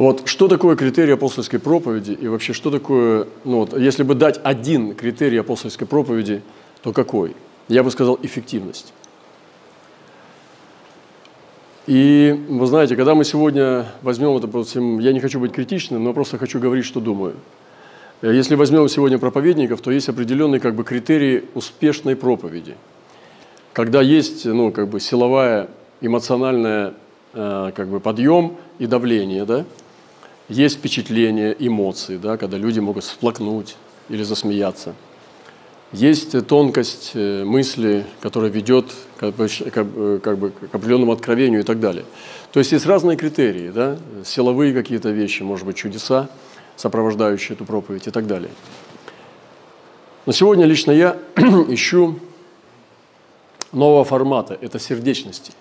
Вот что такое критерий апостольской проповеди и вообще что такое, ну вот, если бы дать один критерий апостольской проповеди, то какой? Я бы сказал эффективность. И вы знаете, когда мы сегодня возьмем это, я не хочу быть критичным, но просто хочу говорить, что думаю. Если возьмем сегодня проповедников, то есть определенные как бы, критерии успешной проповеди. Когда есть ну, как бы, силовая, эмоциональная э, как бы, подъем и давление, да? Есть впечатление, эмоции, да? когда люди могут всплакнуть или засмеяться – есть тонкость э, мысли, которая ведет бы, как бы, к определенному откровению и так далее. То есть есть разные критерии, да? силовые какие-то вещи, может быть, чудеса, сопровождающие эту проповедь и так далее. Но сегодня лично я ищу нового формата – это сердечности.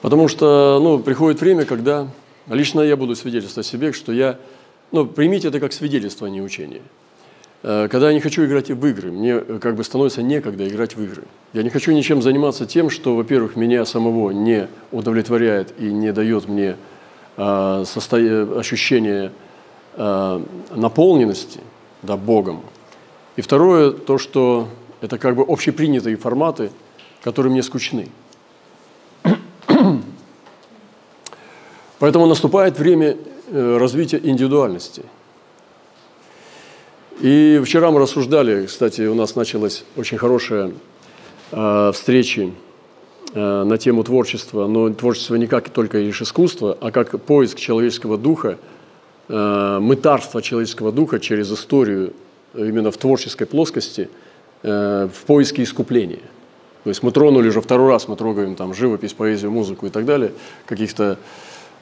Потому что ну, приходит время, когда лично я буду свидетельствовать себе, что я, ну, примите это как свидетельство, а не учение – Э, когда я не хочу играть в игры, мне э, как бы становится некогда играть в игры. Я не хочу ничем заниматься тем, что, во-первых, меня самого не удовлетворяет и не дает мне э, состо... ощущение э, наполненности да, Богом. И второе, то, что это как бы общепринятые форматы, которые мне скучны. Поэтому наступает время э, развития индивидуальности – и вчера мы рассуждали, кстати, у нас началась очень хорошая э, встреча э, на тему творчества, но творчество не как только лишь искусство, а как поиск человеческого духа, мытарство человеческого духа через историю именно в творческой плоскости, в поиске искупления. То есть мы тронули уже второй раз, мы трогаем там живопись, поэзию, музыку и так далее, каких-то,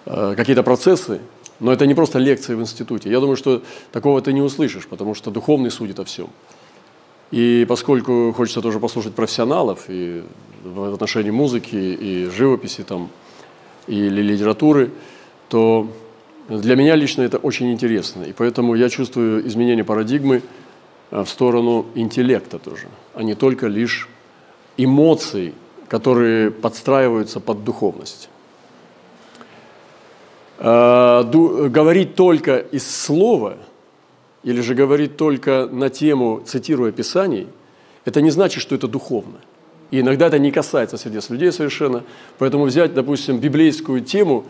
какие-то процессы, но это не просто лекции в институте. Я думаю, что такого ты не услышишь, потому что духовный судит о всем. И поскольку хочется тоже послушать профессионалов и в отношении музыки, и живописи, там, или литературы, то для меня лично это очень интересно. И поэтому я чувствую изменение парадигмы э, в сторону интеллекта тоже, а не только лишь эмоций, которые подстраиваются под духовность. Э, говорить только из слова или же говорить только на тему, цитируя Писаний, это не значит, что это духовно. И иногда это не касается сердец людей совершенно. Поэтому взять, допустим, библейскую тему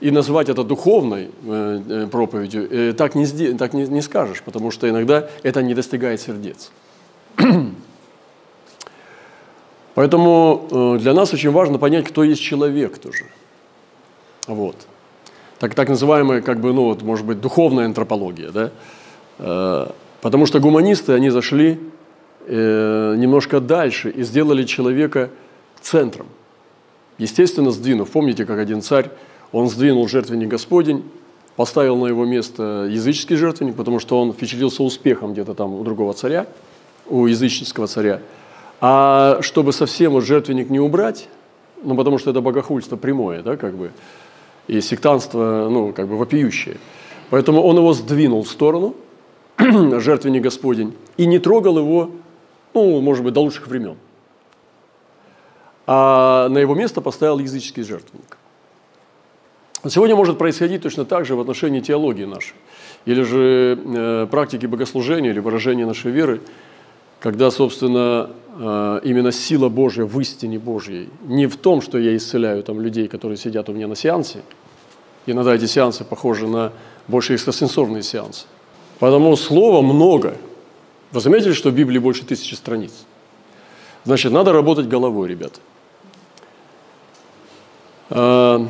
и назвать это духовной э, э, проповедью, так, не, так не, не скажешь, потому что иногда это не достигает сердец. Поэтому для нас очень важно понять, кто есть человек тоже. Вот так, так называемая, как бы, ну, вот, может быть, духовная антропология, да? Э, потому что гуманисты, они зашли э, немножко дальше и сделали человека центром. Естественно, сдвинув. Помните, как один царь, он сдвинул жертвенник Господень, поставил на его место языческий жертвенник, потому что он впечатлился успехом где-то там у другого царя, у языческого царя. А чтобы совсем вот жертвенник не убрать, ну, потому что это богохульство прямое, да, как бы, и сектанство, ну, как бы вопиющее. Поэтому он его сдвинул в сторону, жертвенник Господень, и не трогал его, ну, может быть, до лучших времен. А на его место поставил языческий жертвенник. Сегодня может происходить точно так же в отношении теологии нашей, или же э, практики богослужения, или выражения нашей веры, когда, собственно, э, именно сила Божья в истине Божьей, не в том, что я исцеляю там людей, которые сидят у меня на сеансе, иногда эти сеансы похожи на больше экстрасенсорные сеансы, потому слова много. Вы заметили, что в Библии больше тысячи страниц? Значит, надо работать головой, ребята. Э,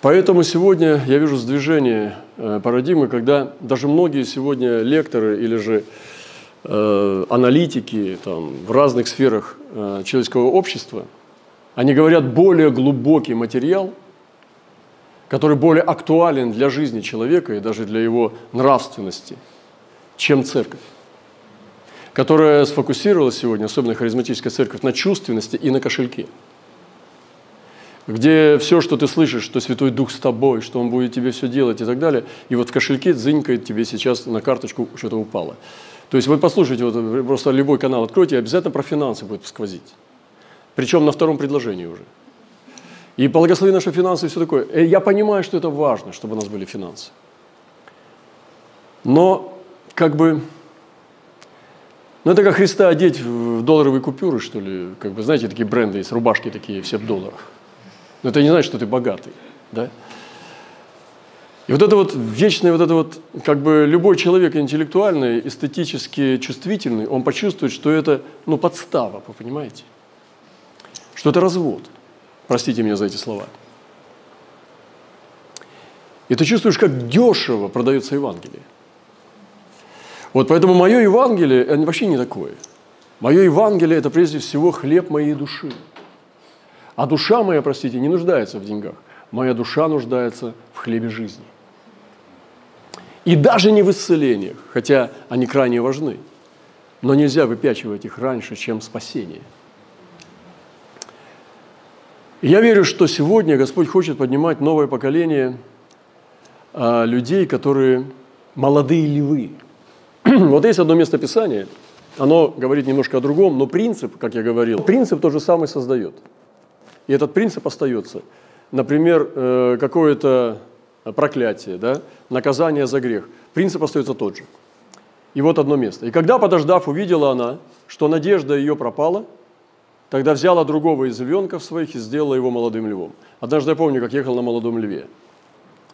поэтому сегодня я вижу сдвижение э, парадигмы, когда даже многие сегодня лекторы или же аналитики там, в разных сферах э, человеческого общества, они говорят более глубокий материал, который более актуален для жизни человека и даже для его нравственности, чем церковь, которая сфокусировалась сегодня, особенно харизматическая церковь, на чувственности и на кошельке где все, что ты слышишь, что Святой Дух с тобой, что Он будет тебе все делать и так далее, и вот в кошельке дзынькает тебе сейчас на карточку что-то упало. То есть вы послушайте, вот просто любой канал откройте, обязательно про финансы будет сквозить. Причем на втором предложении уже. И благослови наши финансы и все такое. И я понимаю, что это важно, чтобы у нас были финансы. Но как бы, ну это как Христа одеть в долларовые купюры, что ли. Как бы, знаете, такие бренды есть, рубашки такие, все в долларах. Но это не значит, что ты богатый, да? И вот это вот вечное, вот это вот, как бы любой человек интеллектуальный, эстетически чувствительный, он почувствует, что это, ну, подстава, вы понимаете? Что это развод. Простите меня за эти слова. И ты чувствуешь, как дешево продается Евангелие. Вот поэтому мое Евангелие это вообще не такое. Мое Евангелие – это прежде всего хлеб моей души. А душа моя, простите, не нуждается в деньгах. Моя душа нуждается в хлебе жизни. И даже не в исцелениях, хотя они крайне важны. Но нельзя выпячивать их раньше, чем спасение. Я верю, что сегодня Господь хочет поднимать новое поколение а, людей, которые молодые львы. вот есть одно место Писания, оно говорит немножко о другом, но принцип, как я говорил, принцип тот же самый создает. И этот принцип остается. Например, э, какое-то проклятие, да, наказание за грех. Принцип остается тот же. И вот одно место. «И когда, подождав, увидела она, что надежда ее пропала, тогда взяла другого из львенков своих и сделала его молодым львом». Однажды я помню, как ехал на молодом льве.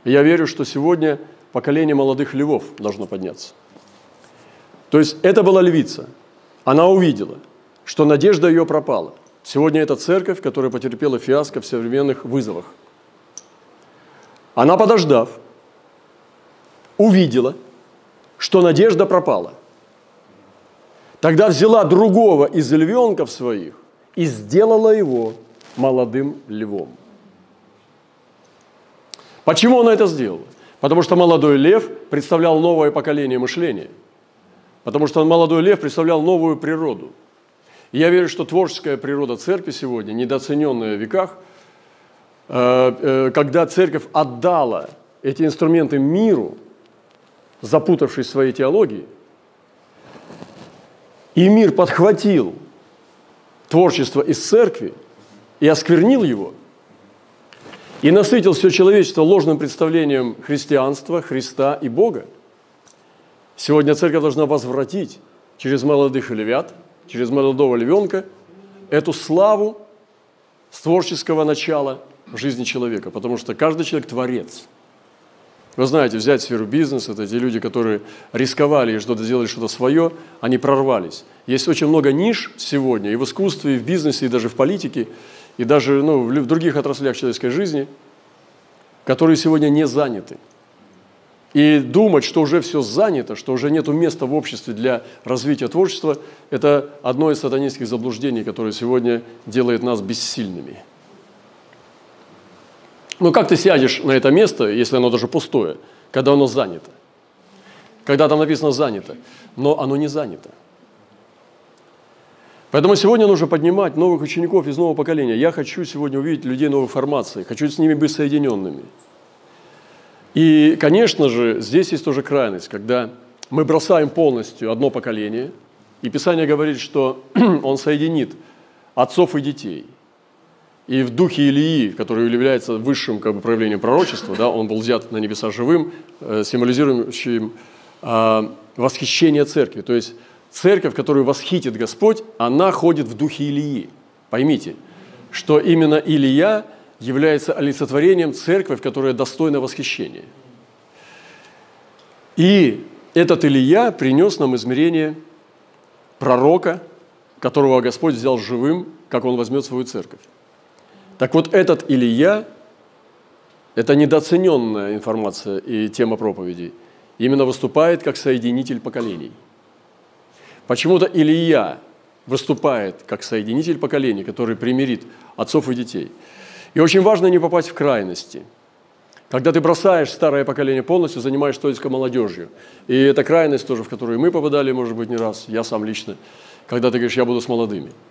И я верю, что сегодня поколение молодых львов должно подняться. То есть это была львица. Она увидела, что надежда ее пропала. Сегодня это церковь, которая потерпела фиаско в современных вызовах – она, подождав, увидела, что надежда пропала. Тогда взяла другого из львенков своих и сделала его молодым львом. Почему она это сделала? Потому что молодой лев представлял новое поколение мышления. Потому что молодой лев представлял новую природу. И я верю, что творческая природа церкви сегодня, недооцененная в веках – когда церковь отдала эти инструменты миру, запутавшись в своей теологии, и мир подхватил творчество из церкви и осквернил его, и насытил все человечество ложным представлением христианства, Христа и Бога, сегодня церковь должна возвратить через молодых львят, через молодого львенка эту славу с творческого начала – в жизни человека, потому что каждый человек творец. Вы знаете, взять сферу бизнеса, это те люди, которые рисковали и что-то сделали что-то свое, они прорвались. Есть очень много ниш сегодня и в искусстве, и в бизнесе, и даже в политике, и даже ну, в других отраслях человеческой жизни, которые сегодня не заняты. И думать, что уже все занято, что уже нет места в обществе для развития творчества, это одно из сатанинских заблуждений, которое сегодня делает нас бессильными – ну как ты сядешь на это место, если оно даже пустое, когда оно занято? Когда там написано «занято», но оно не занято. Поэтому сегодня нужно поднимать новых учеников из нового поколения. Я хочу сегодня увидеть людей новой формации, хочу с ними быть соединенными. И, конечно же, здесь есть тоже крайность, когда мы бросаем полностью одно поколение, и Писание говорит, что Он соединит отцов и детей – и в духе Илии, который является высшим как бы, проявлением пророчества, да, он был взят на небеса живым, э, символизирующим э, восхищение церкви. То есть церковь, которую восхитит Господь, она ходит в духе Илии. Поймите, что именно Илия является олицетворением церкви, которая достойна восхищения. И этот Илия принес нам измерение пророка, которого Господь взял живым, как он возьмет свою церковь. Так вот этот Илья – это недооцененная информация и тема проповедей. Именно выступает как соединитель поколений. Почему-то Илья выступает как соединитель поколений, который примирит отцов и детей. И очень важно не попасть в крайности. Когда ты бросаешь старое поколение полностью, занимаешься только молодежью. И это крайность тоже, в которую мы попадали, может быть, не раз, я сам лично, когда ты говоришь, я буду с молодыми –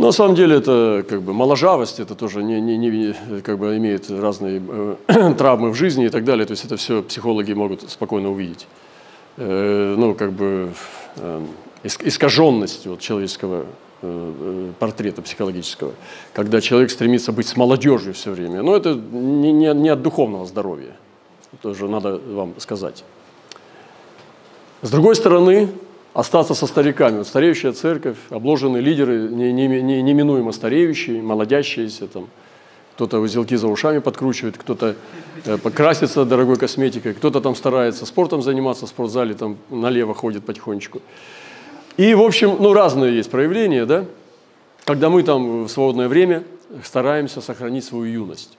на самом деле это как бы моложавость, это тоже не, не, не, как бы имеет разные э, травмы в жизни и так далее. То есть это все психологи могут спокойно увидеть. Э, ну, как бы э, искаженность вот, человеческого э, портрета психологического, когда человек стремится быть с молодежью все время. Но это не, не, не от духовного здоровья, тоже надо вам сказать. С другой стороны, остаться со стариками. Вот стареющая церковь, обложенные лидеры, неминуемо не, не стареющие, молодящиеся, там, кто-то узелки за ушами подкручивает, кто-то э, покрасится дорогой косметикой, кто-то там старается спортом заниматься в спортзале, там налево ходит потихонечку. И, в общем, ну, разные есть проявления, да, когда мы там в свободное время стараемся сохранить свою юность.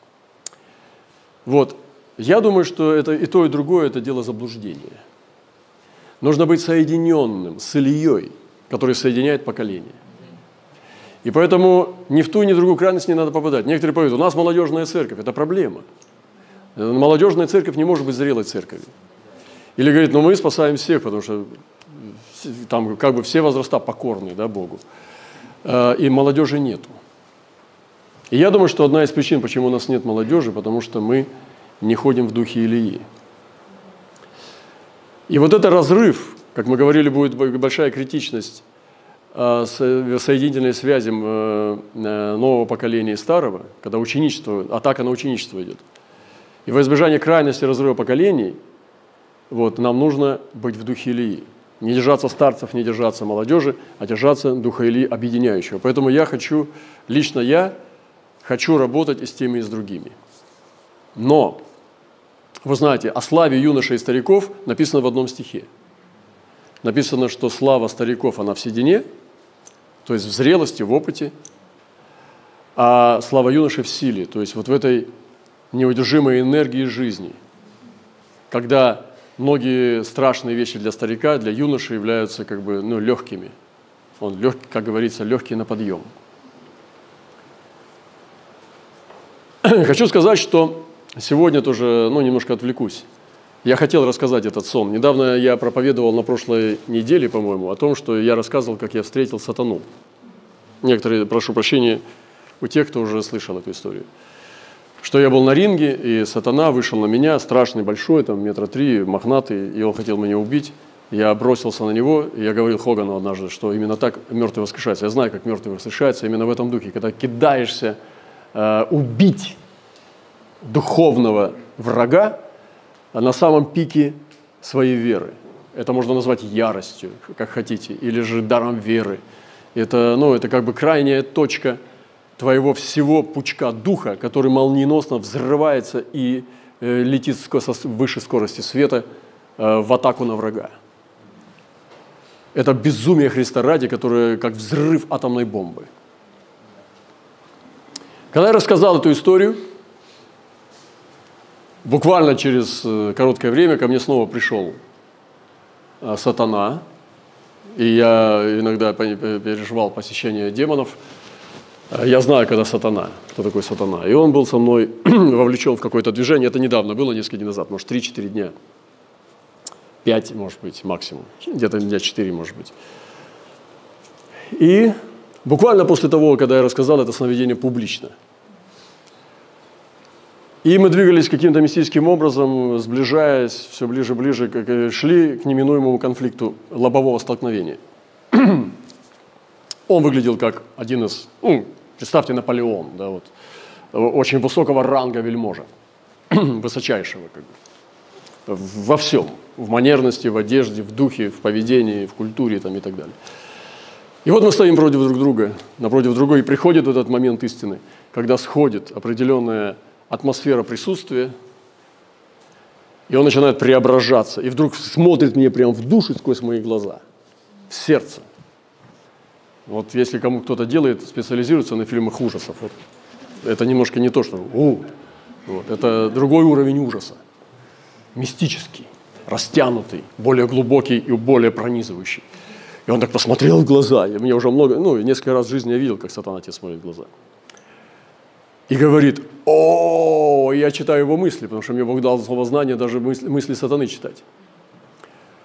Вот. Я думаю, что это и то, и другое – это дело заблуждения. Нужно быть соединенным с Ильей, который соединяет поколения. И поэтому ни в ту, ни в другую крайность не надо попадать. Некоторые поют, у нас молодежная церковь, это проблема. Молодежная церковь не может быть зрелой церковью. Или говорит, ну мы спасаем всех, потому что там как бы все возраста покорны да, Богу. А, и молодежи нету. И я думаю, что одна из причин, почему у нас нет молодежи, потому что мы не ходим в духе Илии. И вот это разрыв, как мы говорили, будет большая критичность а, соединительной связи э, э, нового поколения и старого, когда ученичество, атака на ученичество идет. И во избежание крайности разрыва поколений, вот, нам нужно быть в духе Илии. Не держаться старцев, не держаться молодежи, а держаться духа Илии объединяющего. Поэтому я хочу, лично я, хочу работать и с теми, и с другими. Но, вы знаете, о славе юношей и стариков написано в одном стихе. Написано, что слава стариков, она в седине – то есть в зрелости, в опыте, а слава юноши в силе, то есть вот в этой неудержимой энергии жизни, когда многие страшные вещи для старика, для юноши являются как бы ну, легкими. Он, лег, как говорится, легкий на подъем. Хочу сказать, что сегодня тоже ну, немножко отвлекусь. Я хотел рассказать этот сон. Недавно я проповедовал на прошлой неделе, по-моему, о том, что я рассказывал, как я встретил сатану. Некоторые, прошу прощения, у тех, кто уже слышал эту историю. Что я был на ринге, и сатана вышел на меня, страшный, большой, там метра три, мохнатый, и он хотел меня убить. Я бросился на него, и я говорил Хогану однажды, что именно так мертвый воскрешается. Я знаю, как мертвый воскрешается именно в этом духе, когда кидаешься э, убить духовного врага, на самом пике своей веры. Это можно назвать яростью, как хотите, или же даром веры. Это, ну, это как бы крайняя точка твоего всего пучка духа, который молниеносно взрывается и э, летит с выше скорости света э, в атаку на врага. Это безумие Христа ради, которое как взрыв атомной бомбы. Когда я рассказал эту историю, Буквально через э, короткое время ко мне снова пришел э, сатана, и я иногда переживал посещение демонов. Э, я знаю, когда сатана, кто такой сатана. И он был со мной вовлечен в какое-то движение. Это недавно было, несколько дней назад, может, 3-4 дня. 5, может быть, максимум. Где-то дня 4, может быть. И буквально после того, когда я рассказал это сновидение публично – и мы двигались каким-то мистическим образом, сближаясь все ближе и ближе, как шли к неминуемому конфликту лобового столкновения. Он выглядел как один из, ну, представьте, Наполеон, да, вот, очень высокого ранга вельможа, высочайшего, как бы, во всем, в манерности, в одежде, в духе, в поведении, в культуре там, и так далее. И вот мы стоим против друг друга, напротив друга, и приходит этот момент истины, когда сходит определенная атмосфера присутствия, и он начинает преображаться, и вдруг смотрит мне прямо в душу сквозь мои глаза, в сердце. Вот если кому кто-то делает, специализируется на фильмах ужасов, вот, это немножко не то, что у, вот, это другой уровень ужаса, мистический, растянутый, более глубокий и более пронизывающий. И он так посмотрел в глаза, и мне уже много, ну, несколько раз в жизни я видел, как сатана тебе смотрит в глаза – и говорит, о, я читаю его мысли, потому что мне Бог дал слово знания даже мысли, мысли сатаны читать.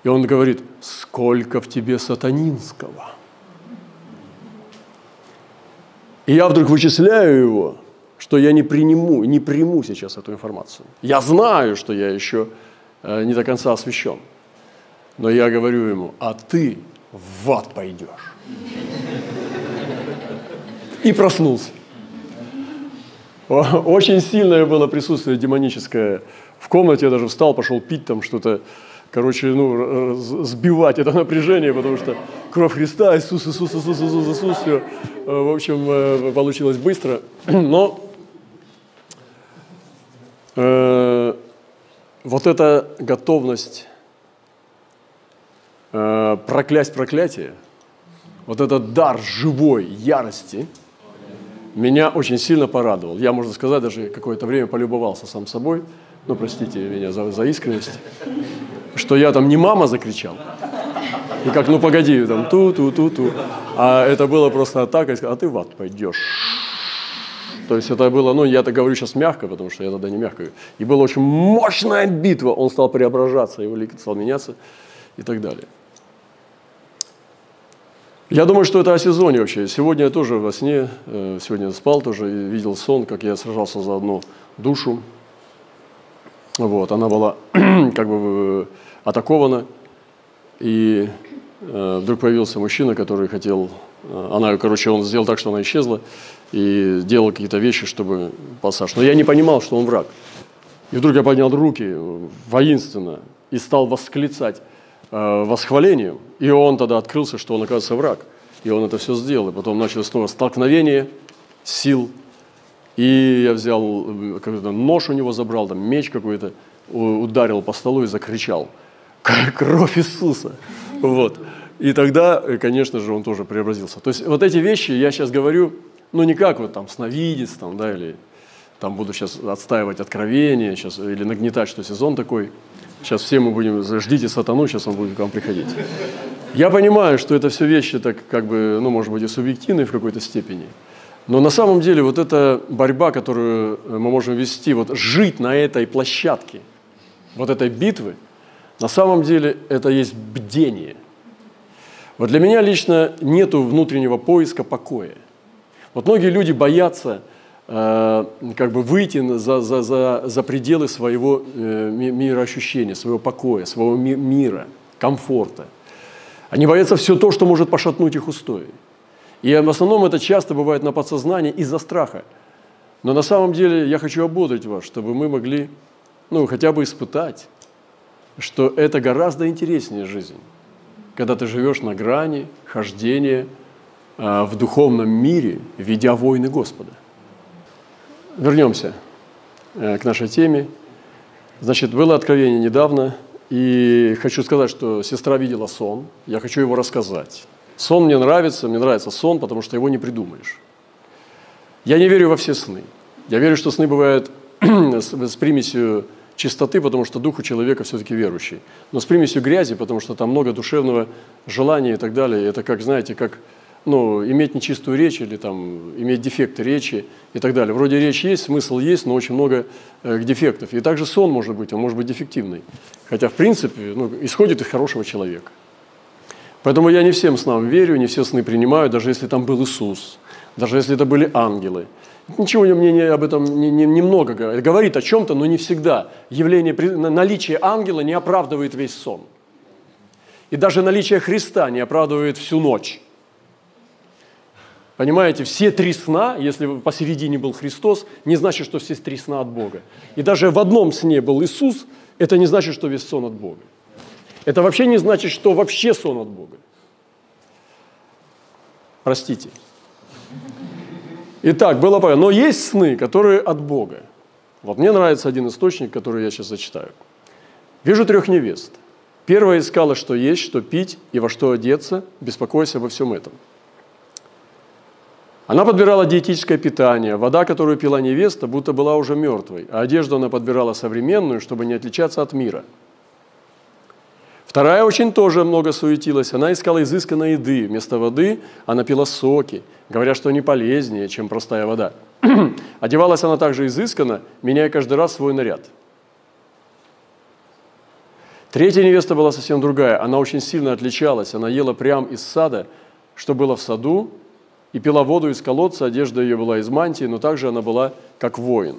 И он говорит, сколько в тебе сатанинского. И я вдруг вычисляю его, что я не приму, не приму сейчас эту информацию. Я знаю, что я еще не до конца освящен. Но я говорю ему, а ты в ад пойдешь. и проснулся. Очень сильное было присутствие демоническое в комнате. Я даже встал, пошел пить там что-то, короче, ну, сбивать это напряжение, потому что кровь Христа, Иисус, Иисус, Иисус, Иисус, Иисус, все. В общем, э, получилось быстро. Но э, вот эта готовность э, проклясть проклятие, вот этот дар живой ярости меня очень сильно порадовал. Я, можно сказать, даже какое-то время полюбовался сам собой, ну, простите меня за, за искренность, что я там не мама закричал, и как, ну, погоди, там, ту-ту-ту-ту, а это было просто атака, а ты в ад пойдешь. То есть это было, ну, я это говорю сейчас мягко, потому что я тогда не мягко. И была очень мощная битва. Он стал преображаться, его лик стал меняться и так далее. Я думаю, что это о сезоне вообще. Сегодня я тоже во сне, э, сегодня спал тоже, видел сон, как я сражался за одну душу. Вот, она была как бы атакована, и э, вдруг появился мужчина, который хотел, э, она, короче, он сделал так, что она исчезла, и делал какие-то вещи, чтобы пассаж. Но я не понимал, что он враг. И вдруг я поднял руки воинственно и стал восклицать э, восхвалением. И он тогда открылся, что он, оказывается, враг. И он это все сделал. И потом началось снова столкновение сил. И я взял, э, какой-то нож у него забрал, там меч какой-то, ударил по столу и закричал. Кровь Иисуса. Вот. И тогда, э, конечно же, он тоже преобразился. То есть вот эти вещи я сейчас говорю, ну, не как вот там сновидец, там, да, или там буду сейчас отстаивать откровение, сейчас, или нагнетать, что сезон такой. Сейчас все мы будем, ждите сатану, сейчас он будет к вам приходить. Я понимаю, что это все вещи так как бы, ну, может быть, и субъективные в какой-то степени. Но на самом деле вот эта борьба, которую мы можем вести, вот жить на этой площадке, вот этой битвы, на самом деле это есть бдение. Вот для меня лично нету внутреннего поиска покоя. Вот многие люди боятся э, как бы выйти за, за, за, за пределы своего э, мироощущения, своего покоя, своего ми мира, комфорта. Они боятся все то, что может пошатнуть их устои. И в основном это часто бывает на подсознании из-за страха. Но на самом деле я хочу ободрить вас, чтобы мы могли ну, хотя бы испытать, что это гораздо интереснее жизнь, когда ты живешь на грани хождения – Э, в духовном мире, ведя войны Господа. Вернемся э, к нашей теме. Значит, было откровение недавно, и хочу сказать, что сестра видела сон, я хочу его рассказать. Сон мне нравится, мне нравится сон, потому что его не придумаешь. Я не верю во все сны. Я верю, что сны бывают с примесью чистоты, потому что дух у человека все-таки верующий. Но с примесью грязи, потому что там много душевного желания и так далее. Это как, знаете, как ну, иметь нечистую речь или там, иметь дефекты речи и так далее. Вроде речь есть, смысл есть, но очень много э, дефектов. И также сон может быть, он может быть дефективный. Хотя, в принципе, ну, исходит из хорошего человека. Поэтому я не всем снам верю, не все сны принимаю, даже если там был Иисус, даже если это были ангелы. Ничего мне не, об этом не, не, немного говорит. Говорит о чем-то, но не всегда. Явление, наличие ангела не оправдывает весь сон. И даже наличие Христа не оправдывает всю ночь. Понимаете, все три сна, если посередине был Христос, не значит, что все три сна от Бога. И даже в одном сне был Иисус, это не значит, что весь сон от Бога. Это вообще не значит, что вообще сон от Бога. Простите. Итак, было понятно. Но есть сны, которые от Бога. Вот мне нравится один источник, который я сейчас зачитаю. Вижу трех невест. Первая искала, что есть, что пить и во что одеться, беспокоясь обо всем этом – она подбирала диетическое питание. Вода, которую пила невеста, будто была уже мертвой, а одежду она подбирала современную, чтобы не отличаться от мира. Вторая очень тоже много суетилась. Она искала изысканной еды. Вместо воды она пила соки, говоря, что они полезнее, чем простая вода. Одевалась она также изысканно, меняя каждый раз свой наряд. Третья невеста была совсем другая. Она очень сильно отличалась. Она ела прямо из сада, что было в саду, и пила воду из колодца, одежда ее была из мантии, но также она была как воин.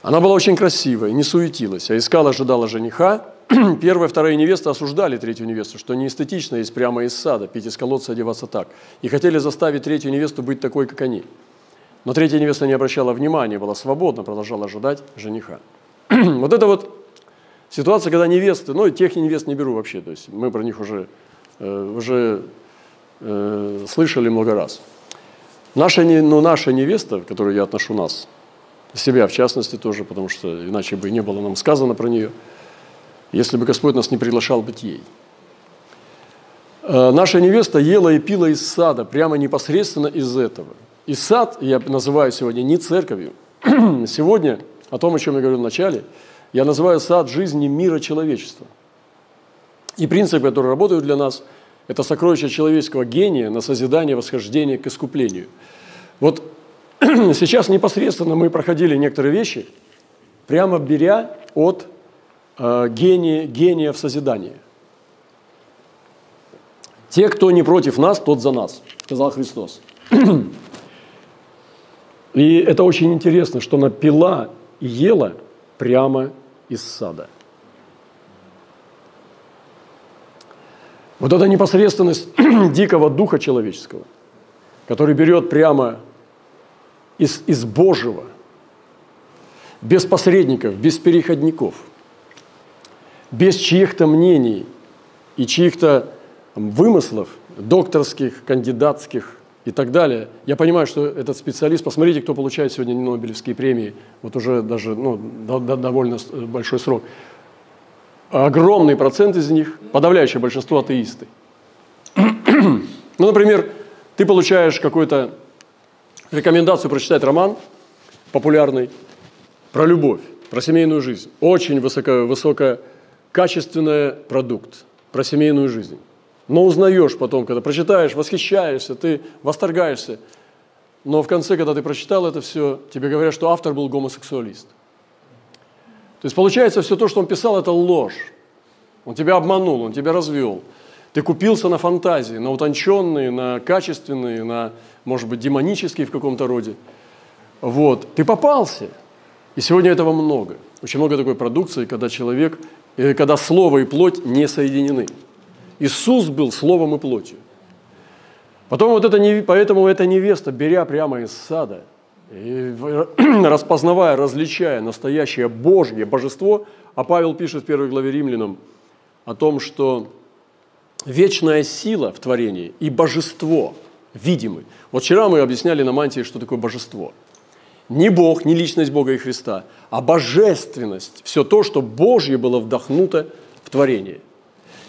Она была очень красивой, не суетилась, а искала, ожидала жениха, первая, вторая невеста осуждали третью невесту, что не эстетично есть прямо из сада, пить из колодца, одеваться так. И хотели заставить третью невесту быть такой, как они. Но третья невеста не обращала внимания, была свободна, продолжала ожидать жениха. вот это вот ситуация, когда невесты, ну, тех невест не беру вообще, то есть мы про них уже, э, уже э, слышали много раз. Наша, ну, наша невеста, которую я отношу нас, себя в частности тоже, потому что иначе бы не было нам сказано про нее, если бы Господь нас не приглашал быть ей. Э, наша невеста ела и пила из сада, прямо непосредственно из этого. И сад я называю сегодня не церковью. Сегодня, о том, о чем я говорил в начале, я называю сад жизни мира человечества. И принцип, который работает для нас, это сокровище человеческого гения на созидание, восхождение к искуплению. Вот сейчас непосредственно мы проходили некоторые вещи, прямо беря от э, гения, гения в созидании. Те, кто не против нас, тот за нас, сказал Христос. И это очень интересно, что она пила и ела прямо из сада. Вот эта непосредственность дикого духа человеческого, который берет прямо из, из Божьего, без посредников, без переходников, без чьих-то мнений и чьих-то вымыслов, докторских, кандидатских и так далее. Я понимаю, что этот специалист, посмотрите, кто получает сегодня Нобелевские премии, вот уже даже ну, довольно большой срок. Огромный процент из них, подавляющее большинство атеисты. ну, например, ты получаешь какую-то рекомендацию прочитать роман популярный про любовь, про семейную жизнь. Очень высоко, высококачественный продукт про семейную жизнь. Но узнаешь потом, когда прочитаешь, восхищаешься, ты восторгаешься. Но в конце, когда ты прочитал это все, тебе говорят, что автор был гомосексуалист. То есть получается, все то, что он писал, это ложь. Он тебя обманул, он тебя развел. Ты купился на фантазии, на утонченные, на качественные, на, может быть, демонические в каком-то роде. Вот. Ты попался. И сегодня этого много. Очень много такой продукции, когда человек, э, когда слово и плоть не соединены. Иисус был словом и плотью. Потом вот это, поэтому эта невеста, беря прямо из сада, и распознавая, различая настоящее Божье божество, а Павел пишет в первой главе римлянам о том, что вечная сила в творении и божество видимы. Вот вчера мы объясняли на мантии, что такое божество. Не Бог, не личность Бога и Христа, а божественность, все то, что Божье было вдохнуто в творение.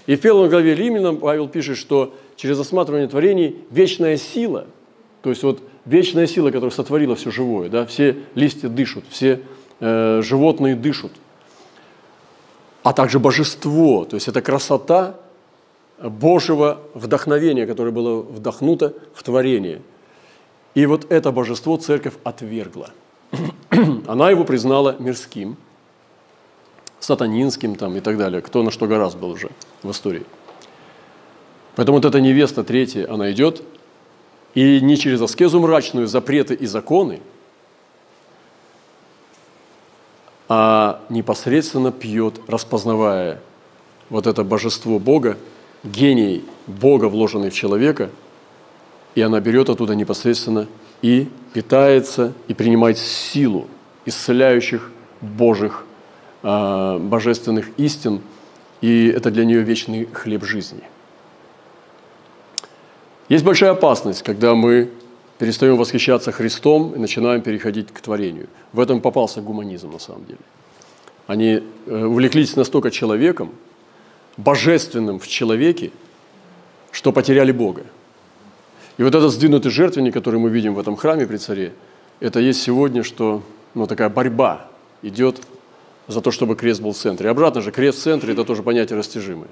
И в первой главе Римлянам Павел пишет, что через осматривание творений вечная сила, то есть вот вечная сила, которая сотворила все живое, да, все листья дышат, все э, животные дышат, а также божество, то есть это красота Божьего вдохновения, которое было вдохнуто в творение. И вот это божество церковь отвергла. Она его признала мирским – сатанинским там и так далее, кто на что гораздо был уже в истории. Поэтому вот эта невеста третья, она идет, и не через аскезу мрачную, запреты и законы, а непосредственно пьет, распознавая вот это божество Бога, гений Бога, вложенный в человека, и она берет оттуда непосредственно и питается, и принимает силу исцеляющих Божьих а, божественных истин, и это для нее вечный хлеб жизни. Есть большая опасность, когда мы перестаем восхищаться Христом и начинаем переходить к творению. В этом попался гуманизм на самом деле. Они э, увлеклись настолько человеком, божественным в человеке, что потеряли Бога. И вот этот сдвинутый жертвенник, который мы видим в этом храме при царе, это есть сегодня, что ну, такая борьба идет за то, чтобы крест был в центре. обратно же, крест в центре – это тоже понятие растяжимое.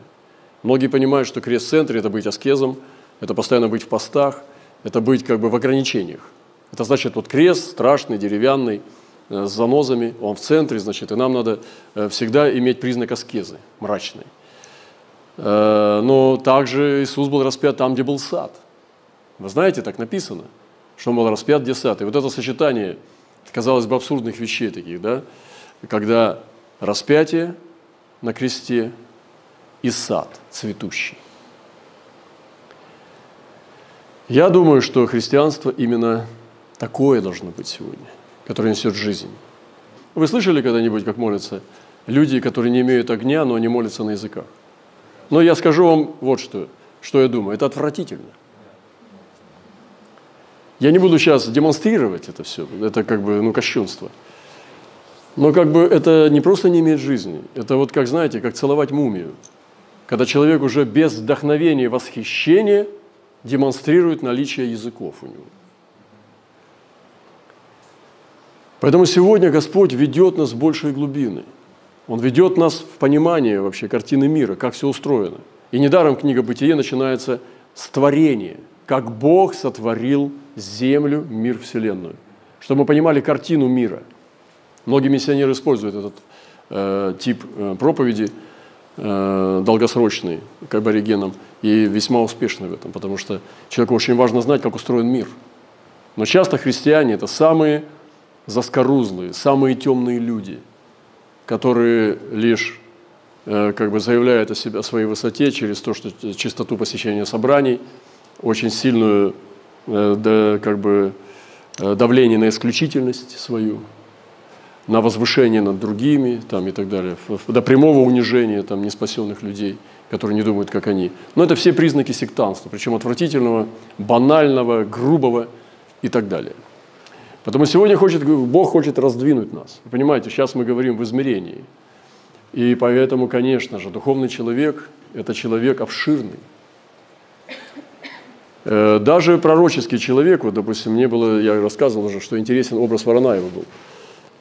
Многие понимают, что крест в центре – это быть аскезом, это постоянно быть в постах, это быть как бы в ограничениях. Это значит, вот крест страшный, деревянный, э, с занозами, он в центре, значит, и нам надо э, всегда иметь признак аскезы, мрачный. Э, но также Иисус был распят там, где был сад. Вы знаете, так написано, что он был распят, где сад. И вот это сочетание, казалось бы, абсурдных вещей таких, да, когда распятие, на кресте и сад цветущий. Я думаю, что христианство именно такое должно быть сегодня, которое несет жизнь. Вы слышали когда-нибудь, как молятся люди, которые не имеют огня, но они молятся на языках? Но я скажу вам вот что, что я думаю. Это отвратительно. Я не буду сейчас демонстрировать это все. Это как бы, ну, кощунство. Но как бы это не просто не имеет жизни. Это вот, как знаете, как целовать мумию. Когда человек уже без вдохновения восхищения – демонстрирует наличие языков у него. Поэтому сегодня Господь ведет нас в большие глубины. Он ведет нас в понимание вообще картины мира, как все устроено. И недаром книга «Бытие» начинается с творения, как Бог сотворил землю, мир, вселенную. Чтобы мы понимали картину мира. Многие миссионеры используют этот э, тип э, проповеди – долгосрочный к аборигенам и весьма успешный в этом, потому что человеку очень важно знать, как устроен мир. Но часто христиане – это самые заскорузлые, самые темные люди, которые лишь э, как бы заявляют о, себе, о своей высоте через то, что чистоту посещения собраний, очень сильную э, как бы, давление на исключительность свою – на возвышение над другими там, и так далее, до прямого унижения там, неспасенных людей, которые не думают, как они. Но это все признаки сектанства, причем отвратительного, банального, грубого и так далее. Потому сегодня хочет, Бог хочет раздвинуть нас. Вы понимаете, сейчас мы говорим в измерении. И поэтому, конечно же, духовный человек – это человек обширный. Э, даже пророческий человек, вот, допустим, мне было, я рассказывал уже, что интересен образ Воронаева был –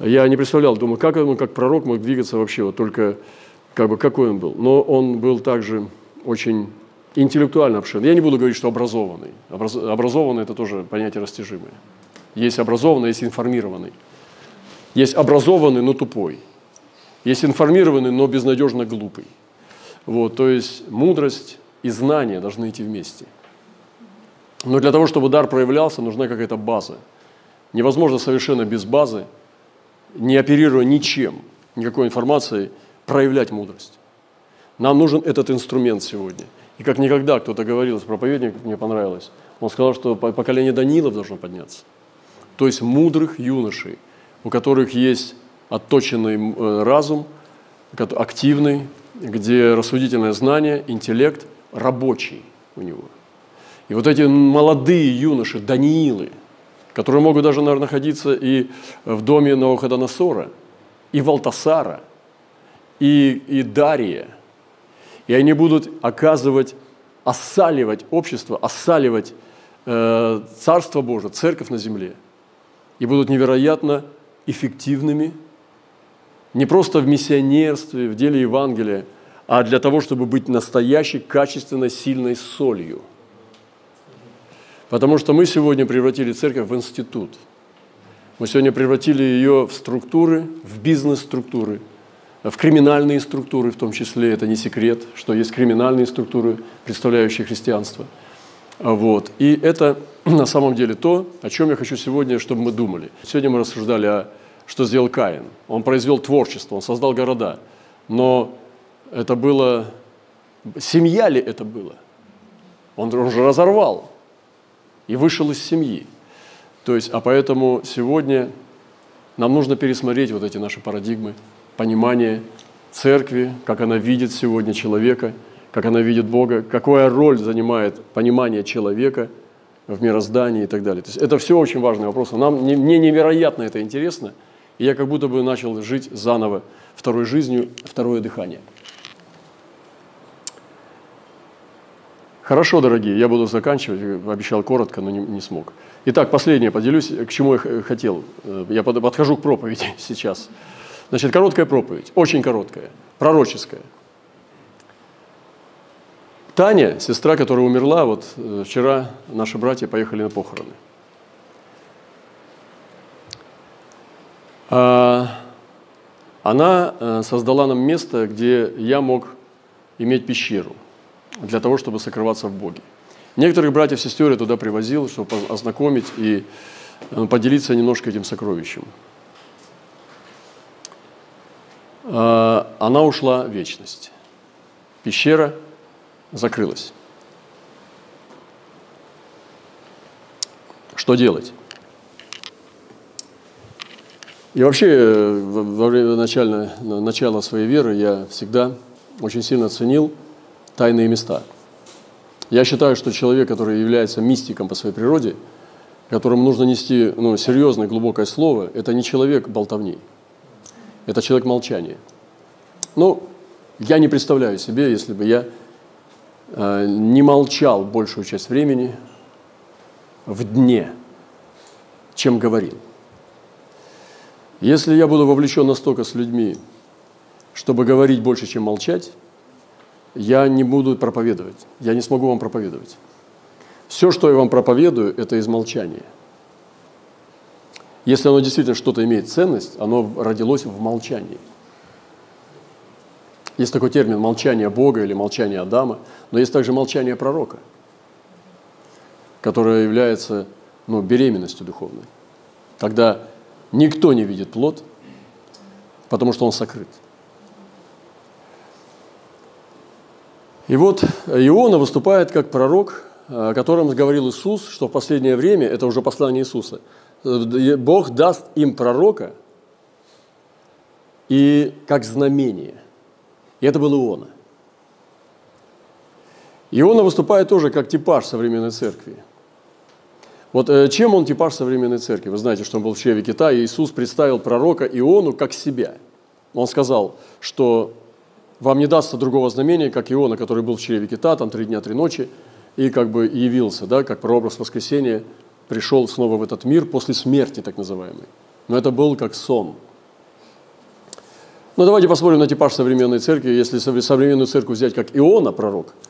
я не представлял, думаю, как он как пророк мог двигаться вообще, вот только как бы какой он был. Но он был также очень интеллектуально обширный. Я не буду говорить, что образованный. Образ, образованный – это тоже понятие растяжимое. Есть образованный, есть информированный. Есть образованный, но тупой. Есть информированный, но безнадежно глупый. Вот, то есть мудрость и знание должны идти вместе. Но для того, чтобы дар проявлялся, нужна какая-то база. Невозможно совершенно без базы не оперируя ничем, никакой информацией, проявлять мудрость. Нам нужен этот инструмент сегодня. И как никогда кто-то говорил, проповедник мне понравилось, он сказал, что поколение Данилов должно подняться. То есть мудрых юношей, у которых есть отточенный э, разум, активный, где рассудительное знание, интеллект рабочий у него. И вот эти молодые юноши, Даниилы – которые могут даже, наверное, находиться и в доме Навуходоносора, и Валтасара, и, и Дария. И они будут оказывать, осаливать общество, осаливать э, Царство Божие, Церковь на земле. И будут невероятно эффективными, не просто в миссионерстве, в деле Евангелия, а для того, чтобы быть настоящей, качественной, сильной солью – Потому что мы сегодня превратили церковь в институт. Мы сегодня превратили ее в структуры, в бизнес-структуры, в криминальные структуры в том числе. Это не секрет, что есть криминальные структуры, представляющие христианство. Вот. И это на самом деле то, о чем я хочу сегодня, чтобы мы думали. Сегодня мы рассуждали о что сделал Каин. Он произвел творчество, он создал города. Но это было... Семья ли это было? Он, он же разорвал и вышел из семьи. То есть, а поэтому сегодня нам нужно пересмотреть вот эти наши парадигмы, понимание церкви, как она видит сегодня человека, как она видит Бога, какая роль занимает понимание человека в мироздании и так далее. То есть это все очень важные вопросы. Нам, мне невероятно это интересно, и я как будто бы начал жить заново второй жизнью, второе дыхание – Хорошо, дорогие, я буду заканчивать, обещал коротко, но не, не смог. Итак, последнее поделюсь, к чему я хотел. Э, я подхожу к проповеди сейчас. Значит, короткая проповедь, очень короткая, пророческая. Таня, сестра, которая умерла, вот э, вчера наши братья поехали на похороны. А, она э, создала нам место, где я мог иметь пещеру – для того, чтобы сокрываться в Боге. Некоторых братьев и сестер я туда привозил, чтобы ознакомить и э, поделиться немножко этим сокровищем. а, она ушла в вечность. Пещера закрылась. Что делать? И вообще, во время начала, начала своей веры я всегда очень сильно ценил тайные места. Я считаю, что человек, который является мистиком по своей природе, которому нужно нести ну, серьезное, глубокое слово, это не человек болтовни, это человек молчания. Ну, я не представляю себе, если бы я э, не молчал большую часть времени в дне, чем говорил. Если я буду вовлечен настолько с людьми, чтобы говорить больше, чем молчать, я не буду проповедовать, я не смогу вам проповедовать. Все, что я вам проповедую, это из молчания. Если оно действительно что-то имеет ценность, оно родилось в молчании. Есть такой термин молчание Бога или молчание Адама, но есть также молчание пророка, которое является ну, беременностью духовной. Когда Никто не видит плод, потому что он сокрыт. И вот Иона выступает как пророк, о котором говорил Иисус, что в последнее время, это уже послание Иисуса, Бог даст им пророка и как знамение. И это был Иона. Иона выступает тоже как типаж современной церкви – вот э, чем он типаж современной церкви? Вы знаете, что он был в чреве Китая, и Иисус представил пророка Иону как себя. Он сказал, что вам не дастся другого знамения, как Иона, который был в чреве кита, там три дня, три ночи, и как бы явился, да, как прообраз воскресения, пришел снова в этот мир после смерти, так называемой. Но это был как сон. Ну, давайте посмотрим на типаж современной церкви. Если современную церковь взять как Иона, пророк –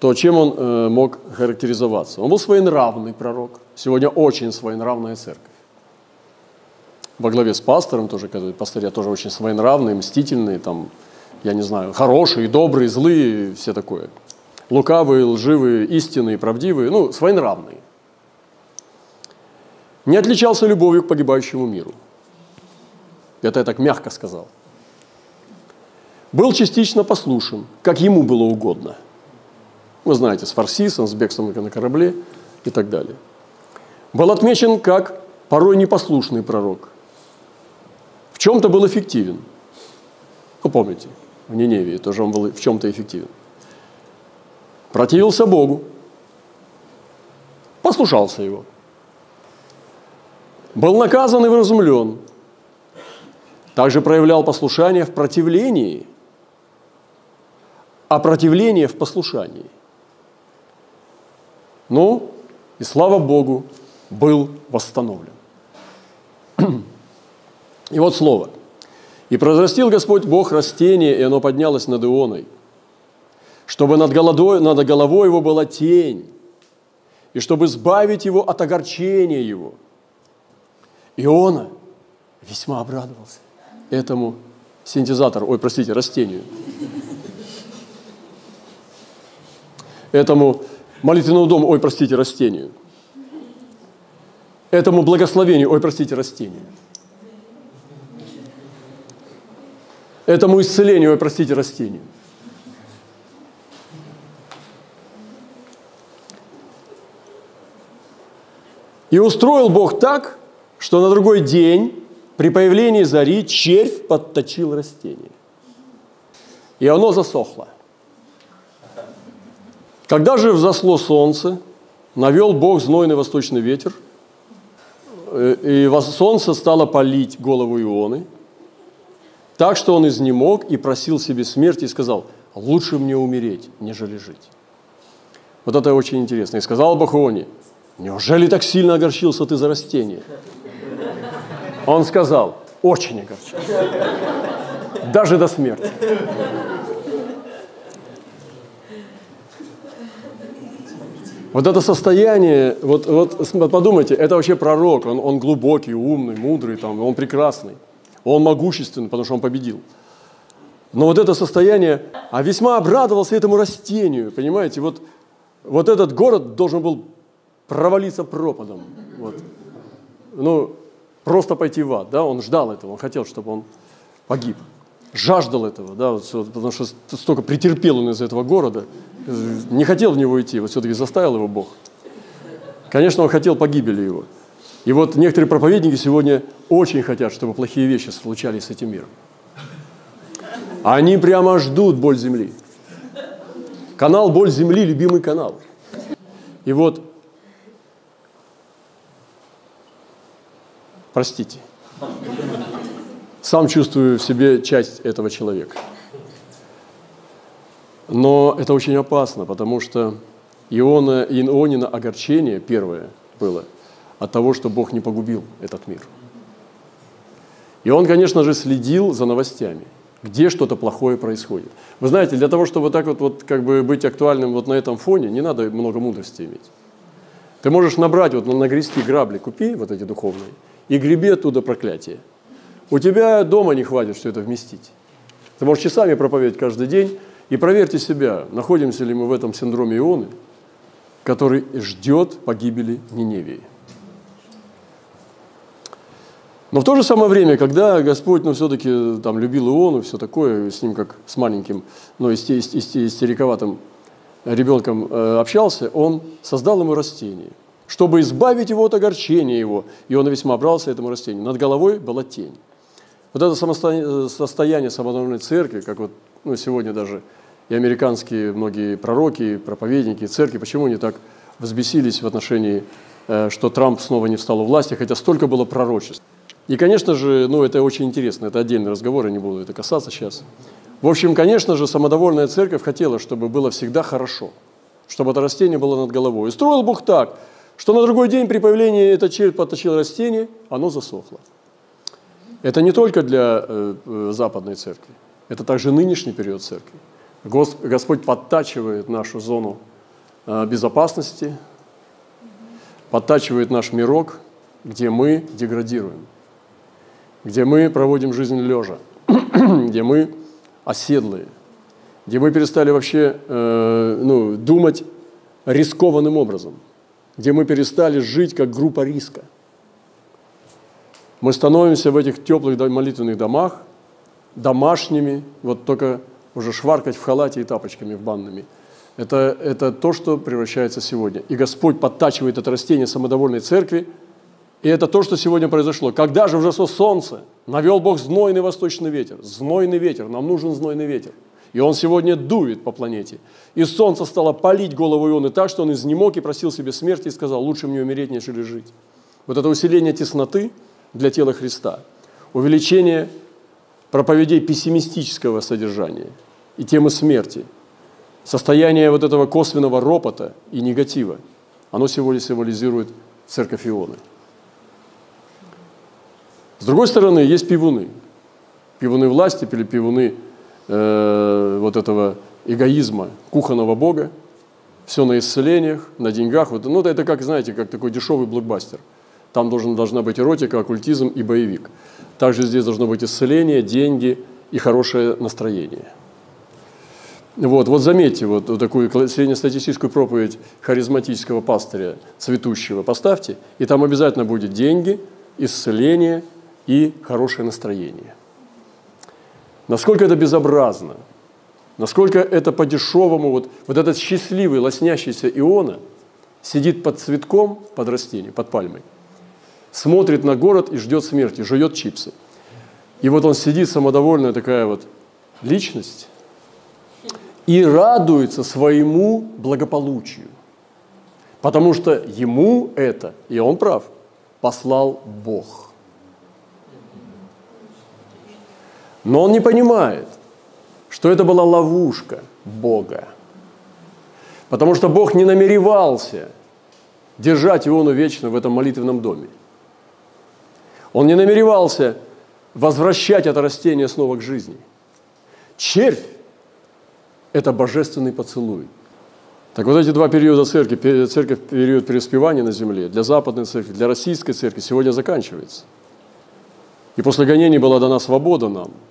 то чем он э, мог характеризоваться? Он был своенравный пророк. Сегодня очень своенравная церковь. Во главе с пастором тоже, пастыря тоже очень своенравные, мстительные, там, я не знаю, хорошие, добрые, злые, все такое. Лукавые, лживые, истинные, правдивые, ну, своенравные. Не отличался любовью к погибающему миру. Это я так мягко сказал. Был частично послушен, как ему было угодно – вы знаете, с Фарсисом, с бегством на корабле и так далее. Был отмечен как порой непослушный пророк. В чем-то был эффективен. Вы помните, в Ниневии тоже он был в чем-то эффективен. Противился Богу, послушался его. Был наказан и вразумлен. Также проявлял послушание в противлении, а противление в послушании – ну, и слава Богу, был восстановлен. И вот слово. «И произрастил Господь Бог растение, и оно поднялось над Ионой, чтобы над головой, над головой его была тень, и чтобы избавить его от огорчения его». Иона весьма обрадовался этому синтезатору, ой, простите, растению, этому молитвенному дому, ой, простите, растению. Этому благословению, ой, простите, растению. Этому исцелению, простите, растению. И устроил Бог так, что на другой день при появлении зари червь подточил растение. И оно засохло – когда же взосло солнце, навел Бог знойный восточный ветер, э, и солнце стало палить голову Ионы, так что он изнемог и просил себе смерти и сказал, лучше мне умереть, нежели жить. Вот это очень интересно. И сказал Бог Ионе, неужели так сильно огорчился ты за растение? Он сказал, очень огорчился. Даже до смерти. Вот это состояние, вот, вот подумайте, это вообще пророк, он, он глубокий, умный, мудрый, там, он прекрасный, он могущественный, потому что он победил. Но вот это состояние, а весьма обрадовался этому растению, понимаете, вот, вот этот город должен был провалиться пропадом, вот. ну, просто пойти в ад, да, он ждал этого, он хотел, чтобы он погиб. жаждал этого, да, вот, потому что столько претерпел он из этого города, не хотел в него идти, вот все-таки заставил его Бог. Конечно, он хотел погибели его. И вот некоторые проповедники сегодня очень хотят, чтобы плохие вещи случались с этим миром. Они прямо ждут боль земли. Канал «Боль земли» – любимый канал. И вот, простите, сам чувствую в себе часть этого человека. Но это очень опасно, потому что Иона, Ионина огорчение первое было от того, что Бог не погубил этот мир. И он, конечно же, следил за новостями – где что-то плохое происходит. Вы знаете, для того, чтобы так вот, вот как бы быть актуальным вот на этом фоне, не надо много мудрости иметь. Ты можешь набрать, вот нагрести грабли, купи вот эти духовные, и греби оттуда проклятие. У тебя дома не хватит все это вместить. Ты можешь часами проповедовать каждый день, и проверьте себя, находимся ли мы в этом синдроме Ионы, который ждет погибели Ниневии. Но в то же самое время, когда Господь, ну, все-таки там любил Иону, все такое, с ним как с маленьким, ну, истериковатым ребенком э, общался, он создал ему растение, чтобы избавить его от огорчения его. И он весьма обрался этому растению. Над головой была тень. Вот это состояние самодовольной церкви, как вот ну, сегодня даже и американские многие пророки, проповедники, церкви, почему они так взбесились в отношении, э, что Трамп снова не встал у власти, хотя столько было пророчеств. И, конечно же, ну, это очень интересно, это отдельный разговор, я не буду это касаться сейчас. В общем, конечно же, самодовольная церковь хотела, чтобы было всегда хорошо, чтобы это растение было над головой. И строил Бог так, что на другой день при появлении этот червь подточил растение, оно засохло. Это не только для э, э западной церкви, это также нынешний период церкви. Господь подтачивает нашу зону э, безопасности, подтачивает наш мирок, где мы деградируем где мы проводим жизнь лежа, где мы оседлые, где мы перестали вообще э, ну, думать рискованным образом, где мы перестали жить как группа риска. Мы становимся в этих теплых молитвенных домах домашними, вот только уже шваркать в халате и тапочками в банными. Это, это то, что превращается сегодня. И Господь подтачивает это растение самодовольной церкви – и это то, что сегодня произошло. Когда же взошло солнце, навел Бог знойный восточный ветер. Знойный ветер, нам нужен знойный ветер. И он сегодня дует по планете. И солнце стало палить голову Ионы так, что он изнемог и просил себе смерти и сказал, лучше мне умереть, нежели жить. Вот это усиление тесноты для тела Христа, увеличение проповедей пессимистического содержания и темы смерти, состояние вот этого косвенного ропота и негатива, оно сегодня символизирует церковь Ионы. С другой стороны, есть пивуны. Пивуны власти или пивуны э, вот этого эгоизма, кухонного бога. Все на исцелениях, на деньгах. Вот, ну, это как, знаете, как такой дешевый блокбастер. Там должен, должна быть эротика, оккультизм и боевик. Также здесь должно быть исцеление, деньги и хорошее настроение. Вот, вот заметьте, вот, вот такую среднестатистическую проповедь харизматического пастыря, цветущего, поставьте, и там обязательно будет деньги, исцеление и хорошее настроение. Насколько это безобразно, насколько это по-дешевому, вот, вот этот счастливый, лоснящийся Иона сидит под цветком, под растением, под пальмой, смотрит на город и ждет смерти, жует чипсы. И вот он сидит, самодовольная такая вот личность, и радуется своему благополучию. Потому что ему это, и он прав, послал Бог – Но он не понимает, что это была ловушка Бога. Потому что Бог не намеревался держать Иону вечно в этом молитвенном доме. Он не намеревался возвращать это растение снова к жизни. Червь – это божественный поцелуй. Так вот эти два периода церкви, церковь период преуспевания на земле, для западной церкви, для российской церкви сегодня заканчивается. И после гонений была дана свобода нам –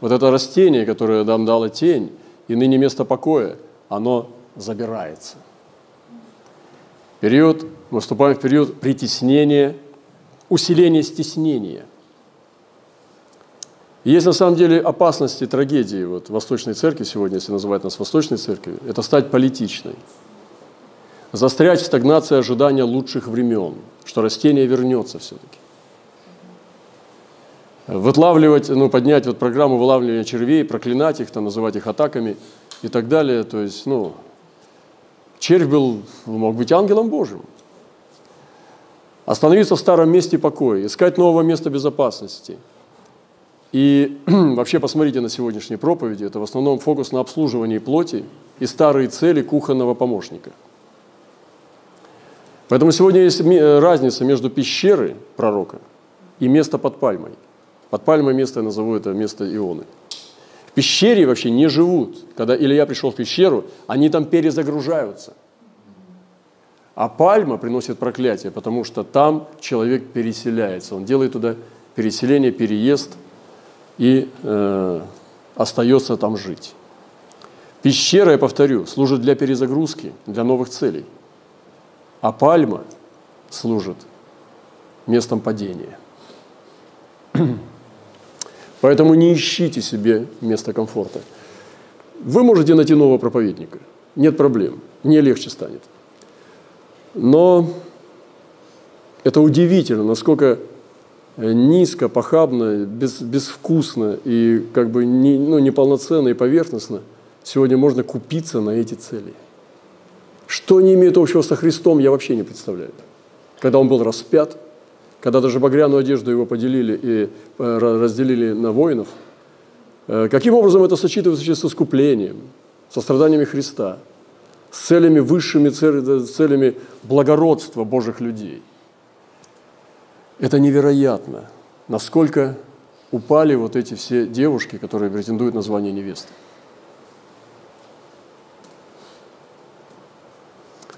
вот это растение, которое нам дало тень, и ныне место покоя, оно забирается. Период, мы вступаем в период притеснения, усиления стеснения. есть на самом деле опасности, трагедии вот, Восточной Церкви сегодня, если называть нас Восточной Церковью, это стать политичной. Застрять в стагнации ожидания лучших времен, что растение вернется все-таки. Вытлавливать, ну, поднять вот программу вылавливания червей, проклинать их, там, называть их атаками и так далее. То есть, ну, червь был, мог быть ангелом Божьим. Остановиться в старом месте покоя, искать нового места безопасности – и вообще посмотрите на сегодняшние проповеди, это в основном фокус на обслуживании плоти и старые цели кухонного помощника. Поэтому сегодня есть разница между пещерой пророка и место под пальмой. Под пальмой место я назову это место Ионы. В пещере вообще не живут. Когда Илья пришел в пещеру, они там перезагружаются. А пальма приносит проклятие, потому что там человек переселяется. Он делает туда переселение, переезд – и э, остается там жить. Пещера, я повторю, служит для перезагрузки, для новых целей. А пальма служит местом падения. Поэтому не ищите себе место комфорта. Вы можете найти нового проповедника. Нет проблем. Мне легче станет. Но это удивительно, насколько низко, похабно, без, безвкусно и как бы не, ну, неполноценно и поверхностно, сегодня можно купиться на эти цели. Что они имеют общего со Христом, я вообще не представляю. Когда он был распят, когда даже багряную одежду его поделили и э, разделили на воинов, э, каким образом это сочетывается с искуплением, со страданиями Христа, с целями высшими, целями благородства Божьих людей – это невероятно, насколько упали вот эти все девушки, которые претендуют на звание невесты.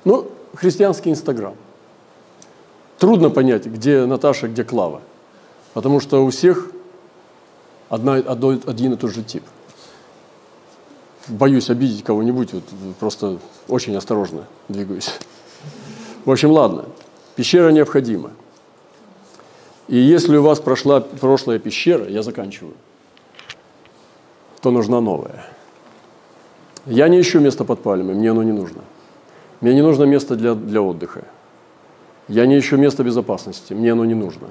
Ну, христианский Инстаграм. Трудно понять, где Наташа, где Клава. Потому что у всех одна, один и тот же тип. Боюсь обидеть кого-нибудь, вот просто очень осторожно двигаюсь. В общем, ладно, пещера необходима. И если у вас прошла прошлая пещера, я заканчиваю, то нужна новая. Я не ищу место под пальмой, мне оно не нужно. Мне не нужно место для, для отдыха. Я не ищу место безопасности, мне оно не нужно.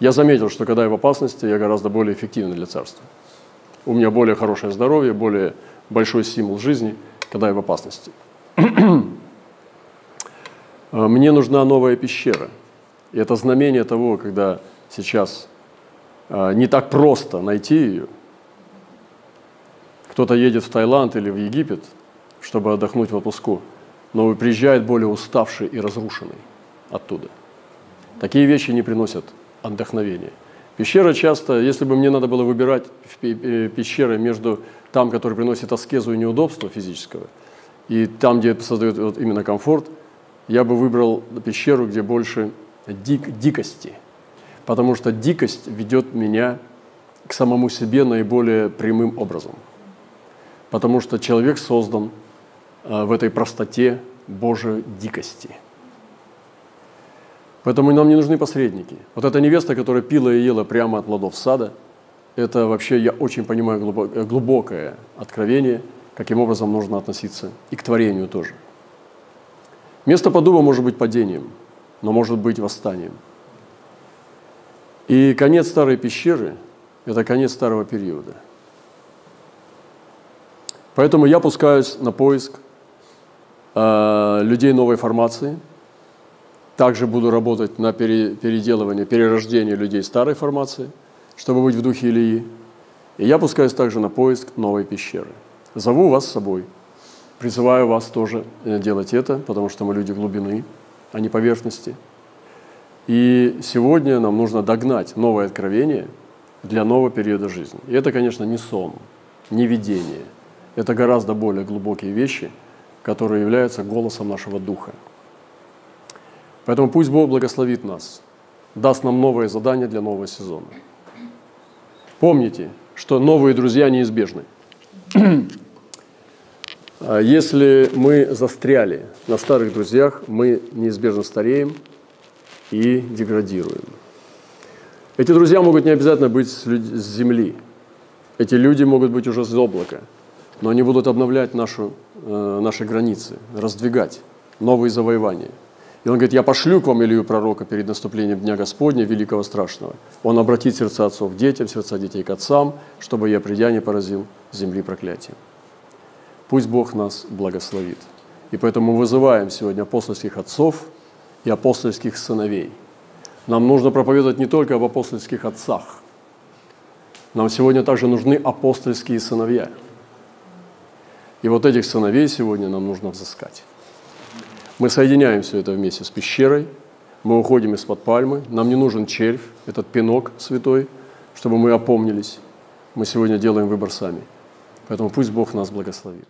Я заметил, что когда я в опасности, я гораздо более эффективный для царства. У меня более хорошее здоровье, более большой стимул жизни, когда я в опасности. Мне нужна новая пещера – и это знамение того, когда сейчас а, не так просто найти ее. Кто-то едет в Таиланд или в Египет, чтобы отдохнуть в отпуску, но приезжает более уставший и разрушенный оттуда. Такие вещи не приносят отдохновения. Пещера часто, если бы мне надо было выбирать э, пещеры между там, который приносит аскезу и неудобство физического, и там, где это создает вот именно комфорт, я бы выбрал пещеру, где больше дик, дикости, потому что дикость ведет меня к самому себе наиболее прямым образом. Потому что человек создан э, в этой простоте Божьей дикости. Поэтому нам не нужны посредники. Вот эта невеста, которая пила и ела прямо от плодов сада, это вообще, я очень понимаю, глубокое откровение, каким образом нужно относиться и к творению тоже. Место подуба может быть падением – но может быть восстанием. И конец старой пещеры – это конец старого периода. Поэтому я пускаюсь на поиск э, людей новой формации. Также буду работать на пере, переделывание, перерождение людей старой формации, чтобы быть в духе Илии. И я пускаюсь также на поиск новой пещеры. Зову вас с собой. Призываю вас тоже э, делать это, потому что мы люди глубины – а не поверхности. И сегодня нам нужно догнать новое откровение для нового периода жизни. И это, конечно, не сон, не видение. Это гораздо более глубокие вещи, которые являются голосом нашего духа. Поэтому пусть Бог благословит нас, даст нам новое задание для нового сезона. Помните, что новые друзья неизбежны. А если мы застряли на старых друзьях, мы неизбежно стареем и деградируем. Эти друзья могут не обязательно быть с, земли. Эти люди могут быть уже с облака. Но они будут обновлять нашу, э, наши границы, раздвигать новые завоевания. И он говорит, я пошлю к вам Илью пророка перед наступлением Дня Господня, великого страшного. Он обратит сердца отцов детям, сердца детей к отцам, чтобы я, придя, не поразил земли проклятием. Пусть Бог нас благословит. И поэтому мы вызываем сегодня апостольских отцов и апостольских сыновей. Нам нужно проповедовать не только об апостольских отцах. Нам сегодня также нужны апостольские сыновья. И вот этих сыновей сегодня нам нужно взыскать. Мы соединяем все это вместе с пещерой, мы уходим из-под пальмы, нам не нужен червь, этот пинок святой, чтобы мы опомнились. Мы сегодня делаем выбор сами. Поэтому пусть Бог нас благословит.